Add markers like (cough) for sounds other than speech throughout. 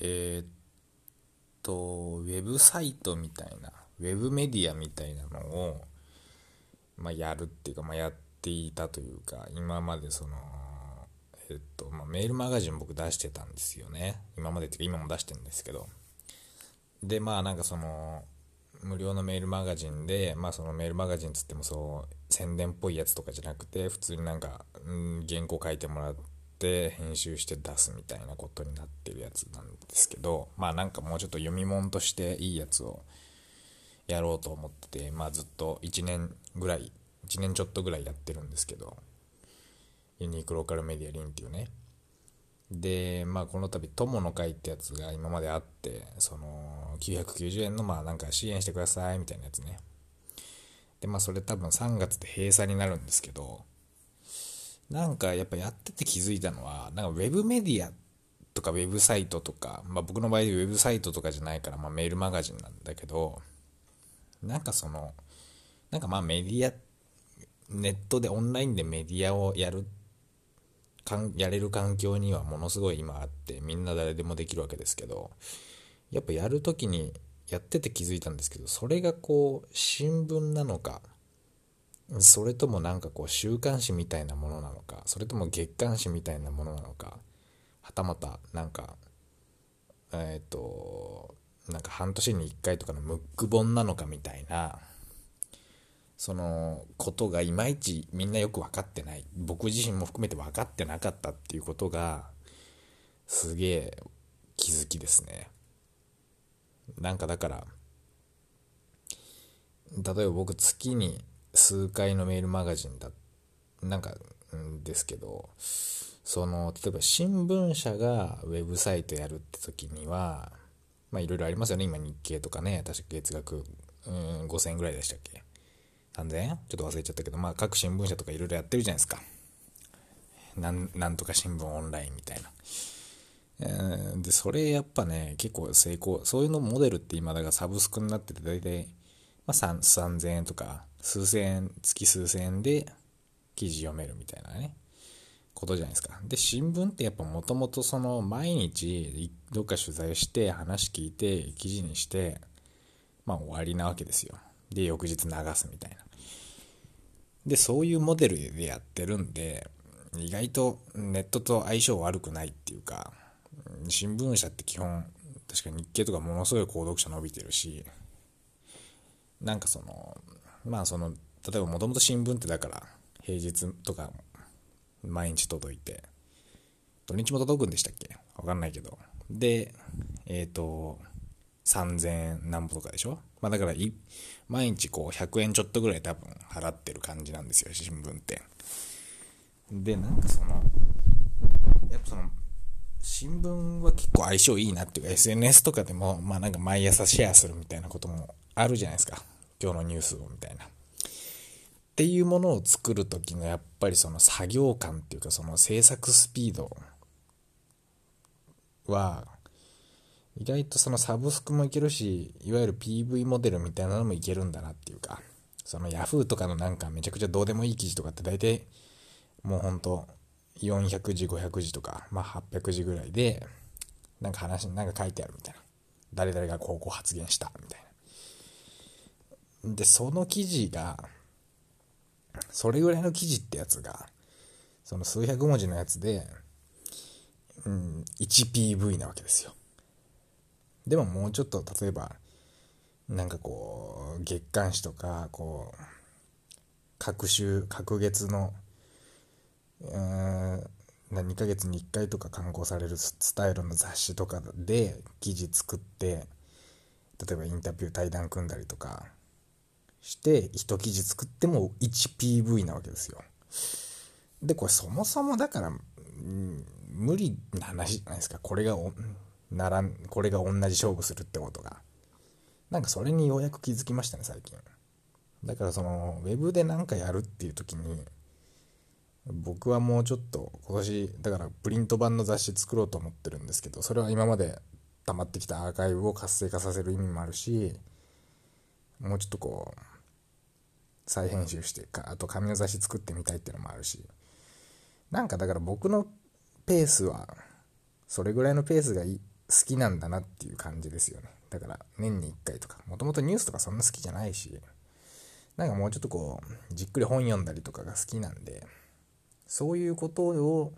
えー、っと、ウェブサイトみたいな、ウェブメディアみたいなのを、まあ、やるっていうか、まあ、やっていたというか、今までその、えっと、まあ、メールマガジン僕出してたんですよね。今までっていうか、今も出してるんですけど。で、まあ、なんかその、無料のメールマガジンで、まあそのメールマガジンつってもそう宣伝っぽいやつとかじゃなくて普通になんか、ん、原稿書いてもらって編集して出すみたいなことになってるやつなんですけどまあなんかもうちょっと読み物としていいやつをやろうと思っててまあずっと1年ぐらい1年ちょっとぐらいやってるんですけどユニークローカルメディアリンっていうねで、まあこの度友の会ってやつが今まであって、その990円のまあなんか支援してくださいみたいなやつね。で、まあそれ多分3月で閉鎖になるんですけど、なんかやっぱやってて気づいたのは、なんかウェブメディアとかウェブサイトとか、まあ僕の場合ウェブサイトとかじゃないからまあメールマガジンなんだけど、なんかその、なんかまあメディア、ネットでオンラインでメディアをやるかんやれる環境にはものすごい今あってみんな誰でもできるわけですけどやっぱやるときにやってて気づいたんですけどそれがこう新聞なのかそれともなんかこう週刊誌みたいなものなのかそれとも月刊誌みたいなものなのかはたまたなんかえっ、ー、となんか半年に1回とかのムック本なのかみたいなそのことがいまいちみんなよく分かってない僕自身も含めて分かってなかったっていうことがすげえ気づきですね。なんかだから例えば僕月に数回のメールマガジンだなんかですけどその例えば新聞社がウェブサイトやるって時にはまあいろいろありますよね今日経とかね確か月額うん5000円ぐらいでしたっけ？3000円？ちょっと忘れちゃったけど、まあ各新聞社とかいろいろやってるじゃないですか。なん、とか新聞オンラインみたいな。で、それやっぱね、結構成功、そういうのモデルって今だからサブスクになってて大体、まあ、3000円とか、数千円、月数千円で記事読めるみたいなね、ことじゃないですか。で、新聞ってやっぱもともとその毎日どっか取材して話聞いて記事にして、まあ終わりなわけですよ。で、翌日流すみたいな。で、そういうモデルでやってるんで、意外とネットと相性悪くないっていうか、新聞社って基本、確か日経とかものすごい購読者伸びてるし、なんかその、まあその、例えばもともと新聞ってだから、平日とか毎日届いて、土日も届くんでしたっけ？わかんないけど。で、えっ、ー、と、3000円何歩とかでしょ？まあだから毎日こう100円ちょっとぐらい多分払ってる感じなんですよ、新聞って。で、なんかその、やっぱその、新聞は結構相性いいなっていうか SNS とかでも、まあなんか毎朝シェアするみたいなこともあるじゃないですか。今日のニュースをみたいな。っていうものを作る時のやっぱりその作業感っていうかその制作スピードは意外とそのサブスクもいけるし、いわゆる PV モデルみたいなのもいけるんだなっていうか、その Yahoo とかのなんかめちゃくちゃどうでもいい記事とかって大体もうほんと400字500字とか、まあ800字ぐらいで、なんか話、なんか書いてあるみたいな。誰々がこうこう発言したみたいな。で、その記事が、それぐらいの記事ってやつが、その数百文字のやつで、うん、1PV なわけですよ。でももうちょっと例えばなんかこう月刊誌とかこう各週各月のうん2ヶ月に1回とか刊行されるスタイルの雑誌とかで記事作って例えばインタビュー対談組んだりとかして一記事作っても 1PV なわけですよでこれそもそもだから、うん、無理な話じゃないですかこれがならん、これが同じ勝負するってことが。なんかそれにようやく気づきましたね、最近。だからその、ウェブで何かやるっていう時に、僕はもうちょっと今年、だからプリント版の雑誌作ろうと思ってるんですけど、それは今まで溜まってきたアーカイブを活性化させる意味もあるし、もうちょっとこう、再編集してか、あと紙の雑誌作ってみたいっていうのもあるし、なんかだから僕のペースは、それぐらいのペースがいいきなんだなっていう感じですよね。だから年に1回とか。もともとニュースとかそんな好きじゃないし。なんかもうちょっとこうじっくり本読んだりとかが好きなんで。そういうことを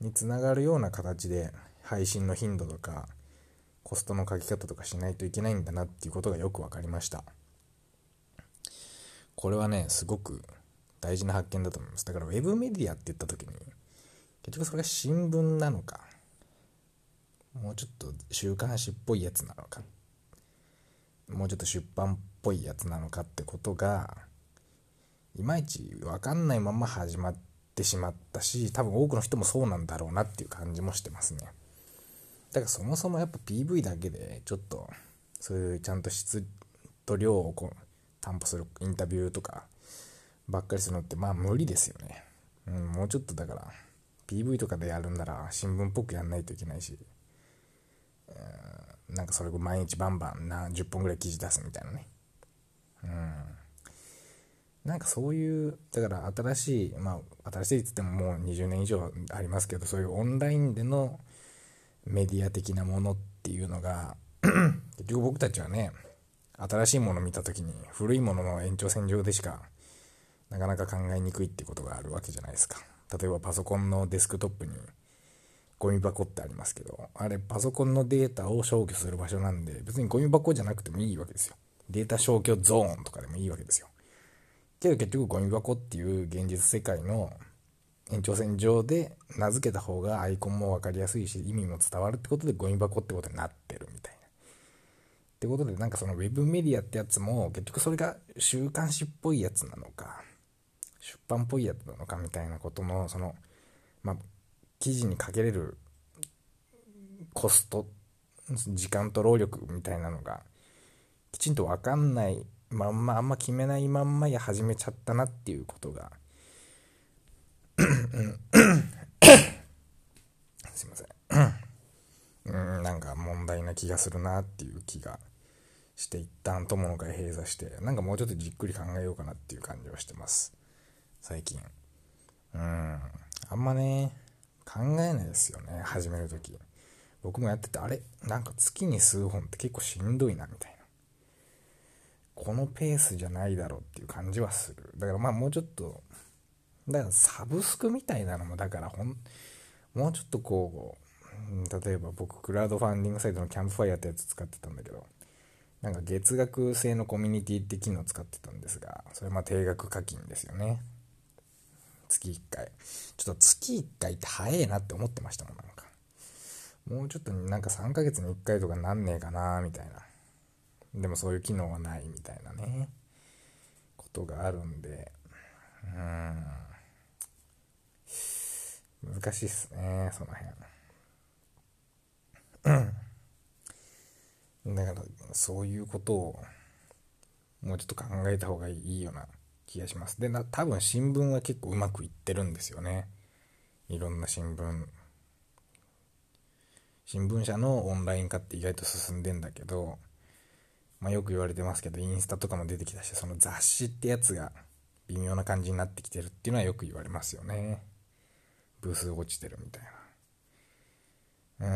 につながるような形で配信の頻度とかコストの書き方とかしないといけないんだなっていうことがよく分かりました。これはねすごく大事な発見だと思います。だからウェブメディアって言った時に結局それが新聞なのかもうちょっと週刊誌っぽいやつなのかもうちょっと出版っぽいやつなのかってことがいまいち分かんないまま始まってしまったし多分多くの人もそうなんだろうなっていう感じもしてますね。だからそもそもやっぱ PV だけでちょっとそういうちゃんと質と量をこう担保するインタビューとかばっかりするのってまあ無理ですよね、うん、もうちょっとだから PV とかでやるんなら新聞っぽくやんないといけないしなんかそれを毎日バンバンな10本ぐらい記事出すみたいなね。うん。なんかそういうだから新しいまあ新しいっつってももう20年以上ありますけどそういうオンラインでのメディア的なものっていうのが結局僕たちはね新しいもの見た時に古いものの延長線上でしかなかなか考えにくいってことがあるわけじゃないですか例えばパソコンのデスクトップにゴミ箱ってありますけど、あれパソコンのデータを消去する場所なんで、別にゴミ箱じゃなくてもいいわけですよ。データ消去ゾーンとかでもいいわけですよ。けど結局ゴミ箱っていう現実世界の延長線上で名付けた方がアイコンも分かりやすいし意味も伝わるってことでゴミ箱ってことになってるみたいな。ってことでなんかそのウェブメディアってやつも結局それが週刊誌っぽいやつなのか出版っぽいやつなのかみたいなことのそのまあ記事にかけれるコスト時間と労力みたいなのがきちんと分かんないまんまあんま決めないまんまや始めちゃったなっていうことが (coughs) すいません。(coughs) うんなんか問題な気がするなっていう気がして一旦友の会閉鎖してなんかもうちょっとじっくり考えようかなっていう感じはしてます。最近。うん。あんまね考えないですよね。始める時。僕もやっててあれ？なんか月に数本って結構しんどいなみたいな。このペースじゃないだろうっていう感じはする。だからまあもうちょっとだからサブスクみたいなのもだからほんもうちょっとこう例えば僕クラウドファンディングサイトのキャンプファイヤーってやつ使ってたんだけどなんか月額制のコミュニティって機能使ってたんですがそれま定額課金ですよね月1回。ちょっと月1回って早えなって思ってましたもん、なんか。もうちょっとなんか3ヶ月に1回とかなんねえかな、みたいな。でもそういう機能はないみたいなね、ことがあるんで、うん。難しいっすね、その辺。うん。そういうことを、もうちょっと考えた方がいいような気がします。で、な多分新聞は結構うまくいってるんですよね。いろんな新聞。新聞社のオンライン化って意外と進んでんだけど、まあ、よく言われてますけど、インスタとかも出てきたし、その雑誌ってやつが微妙な感じになってきてるっていうのはよく言われますよね。部数落ちてるみたいな。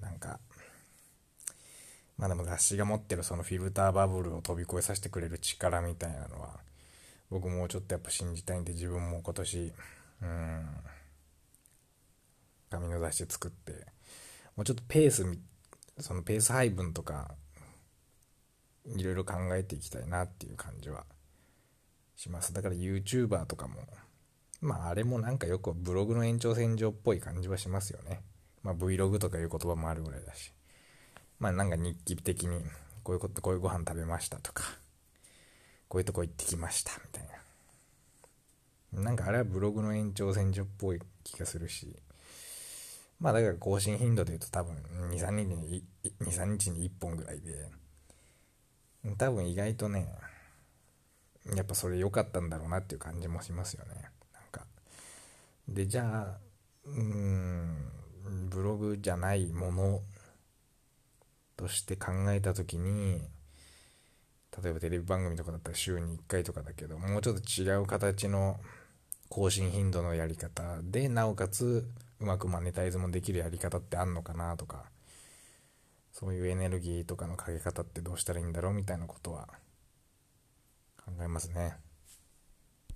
うん。なんか、まあでも雑誌が持ってるそのフィルターバブルを飛び越えさせてくれる力みたいなのは僕もうちょっとやっぱ信じたいんで自分も今年うん紙の雑誌作ってもうちょっとペースそのペース配分とかいろいろ考えていきたいなっていう感じはします。だから YouTuber とかもまああれもなんかよくブログの延長線上っぽい感じはしますよね。まあ Vlog とかいう言葉もあるぐらいだし。まあなんか日記的にこういうこと、こういうご飯食べましたとか、こういうとこ行ってきましたみたいな。なんかあれはブログの延長線上っぽい気がするし、まあだから更新頻度で言うと多分2、3日に、2、3日に1本ぐらいで、多分意外とね、やっぱそれ良かったんだろうなっていう感じもしますよね。なんか。で、じゃあ、うん、ブログじゃないものとして考えた時に例えばテレビ番組とかだったら週に1回とかだけどもうちょっと違う形の更新頻度のやり方でなおかつうまくマネタイズもできるやり方ってあんのかなとかそういうエネルギーとかのかけ方ってどうしたらいいんだろうみたいなことは考えますね。